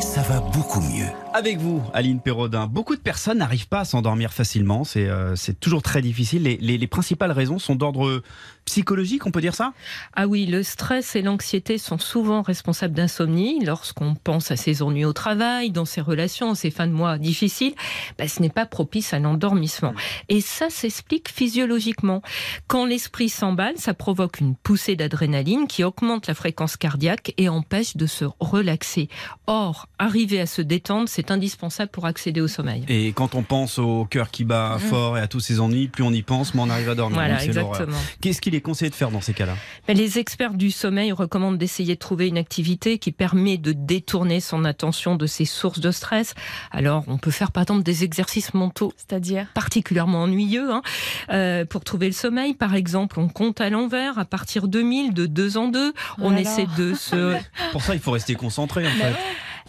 Ça va beaucoup mieux. Avec vous, Aline Perrodin, beaucoup de personnes n'arrivent pas à s'endormir facilement. C'est euh, c'est toujours très difficile. Les, les- les principales raisons sont d'ordre psychologique, on peut dire ça? Ah oui, le stress et l'anxiété sont souvent responsables d'insomnie. Lorsqu'on pense à ses ennuis au travail, dans ses relations, ses fins de mois difficiles, bah, ce n'est pas propice à l'endormissement. Et ça s'explique physiologiquement. Quand l'esprit s'emballe, ça provoque une poussée d'adrénaline qui augmente la fréquence cardiaque et empêche de se relaxer. Or, arriver à se détendre, c'est indispensable pour accéder au sommeil. Et quand on pense au cœur qui bat fort et à tous ces ennuis, plus on y pense, moins on arrive à dormir. Voilà, exactement. Qu'est-ce qu'il est conseillé de faire dans ces cas-là? Mais Les experts du sommeil recommandent d'essayer de trouver une activité qui permet de détourner son attention de ses sources de stress. Alors, on peut faire par exemple des exercices mentaux C'est-à-dire? particulièrement ennuyeux hein, euh, pour trouver le sommeil. Par exemple, on compte à l'envers à partir de 1000, de deux en deux. On là là. essaie de se... Pour ça, il faut rester concentré en fait.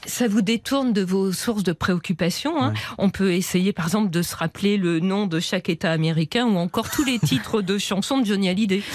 Ça vous détourne de vos sources de préoccupation. hein. Ouais. On peut essayer par exemple de se rappeler le nom de chaque État américain ou encore tous les titres de chansons de Johnny Hallyday.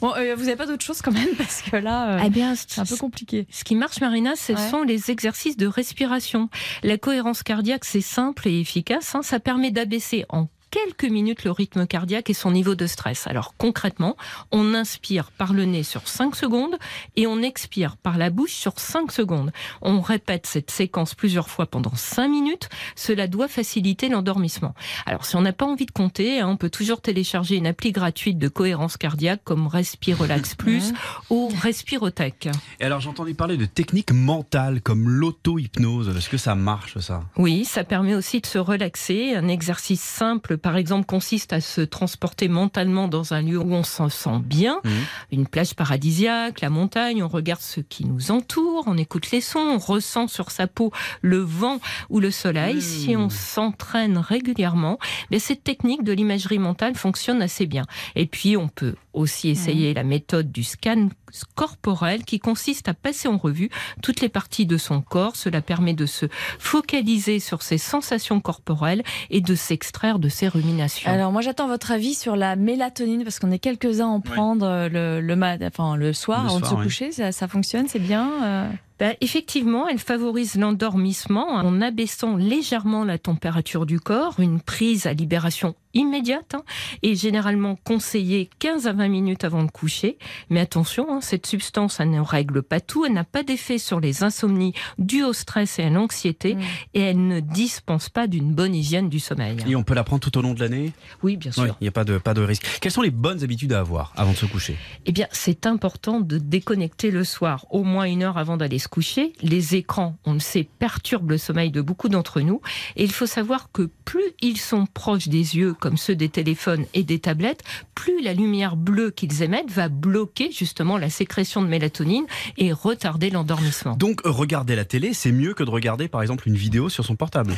Bon, euh, vous n'avez pas d'autre chose quand même parce que là, euh, Eh bien, c'est un peu compliqué. Ce qui marche, Marina, ce Ouais. sont les exercices de respiration. La cohérence cardiaque, c'est simple et efficace. hein. Ça permet d'abaisser en quelques minutes le rythme cardiaque et son niveau de stress. Alors concrètement, on inspire par le nez sur 5 secondes et on expire par la bouche sur 5 secondes. On répète cette séquence plusieurs fois pendant 5 minutes. Cela doit faciliter l'endormissement. Alors si on n'a pas envie de compter, hein, on peut toujours télécharger une appli gratuite de cohérence cardiaque comme Respirelax Plus ou Respirotech. Et alors, j'entendais parler de techniques mentales comme l'auto-hypnose. Est-ce que ça marche ça? Oui, ça permet aussi de se relaxer. Un exercice simple, par exemple, consiste à se transporter mentalement dans un lieu où on s'en sent bien, Mhm. une plage paradisiaque, la montagne, on regarde ce qui nous entoure, on écoute les sons, on ressent sur sa peau le vent ou le soleil. Mhm. Si on s'entraîne régulièrement, mais cette technique de l'imagerie mentale fonctionne assez bien. Et puis, on peut aussi essayer la méthode du scan corporel qui consiste à passer en revue toutes les parties de son corps. Cela permet de se focaliser sur ses sensations corporelles et de s'extraire de ses ruminations. Alors moi j'attends votre avis sur la mélatonine parce qu'on est quelques-uns à en prendre euh, le, le, mat- enfin, le soir Le avant de se oui. coucher. Ça, ça fonctionne, c'est bien euh Ben, effectivement, elle favorise l'endormissement en abaissant légèrement la température du corps. Une prise à libération immédiate hein, est généralement conseillée 15 à 20 minutes avant de coucher. Mais attention, hein, cette substance elle ne règle pas tout. Elle n'a pas d'effet sur les insomnies dues au stress et à l'anxiété. Mm. Et elle ne dispense pas d'une bonne hygiène du sommeil. Et on peut la prendre tout au long de l'année? Oui, bien sûr. Oui, il n'y a pas de, pas de risque. Quelles sont les bonnes habitudes à avoir avant de se coucher? Eh bien, c'est important de déconnecter le soir, au moins une heure avant d'aller se coucher. Les écrans, on le sait, perturbent le sommeil de beaucoup d'entre nous. Et il faut savoir que plus ils sont proches des yeux, comme ceux des téléphones et des tablettes, plus la lumière bleue qu'ils émettent va bloquer justement la sécrétion de mélatonine et retarder l'endormissement. Donc, regarder la télé, c'est mieux que de regarder par exemple une vidéo sur son portable.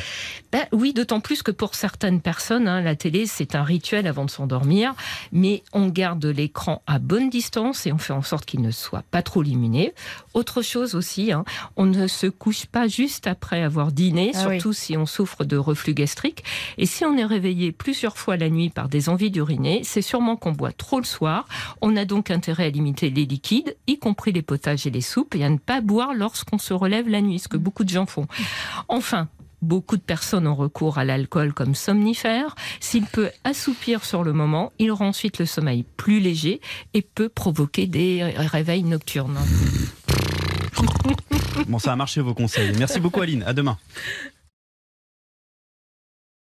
Ben oui, d'autant plus que pour certaines personnes, hein, la télé, c'est un rituel avant de s'endormir, mais on garde l'écran à bonne distance et on fait en sorte qu'il ne soit pas trop lumineux. Autre chose aussi, hein, on ne se couche pas juste après avoir dîné, Ah oui. surtout si on souffre de reflux gastrique. Et si on est réveillé plusieurs fois la nuit par des envies d'uriner, c'est sûrement qu'on boit trop le soir. On a donc intérêt à limiter les liquides, y compris les potages et les soupes, et à ne pas boire lorsqu'on se relève la nuit, ce que beaucoup de gens font. Enfin, Beaucoup de personnes ont recours à l'alcool comme somnifère. S'il peut assoupir sur le moment, il rend ensuite le sommeil plus léger et peut provoquer des réveils nocturnes. Bon, ça a marché vos conseils. Merci beaucoup Aline, à demain.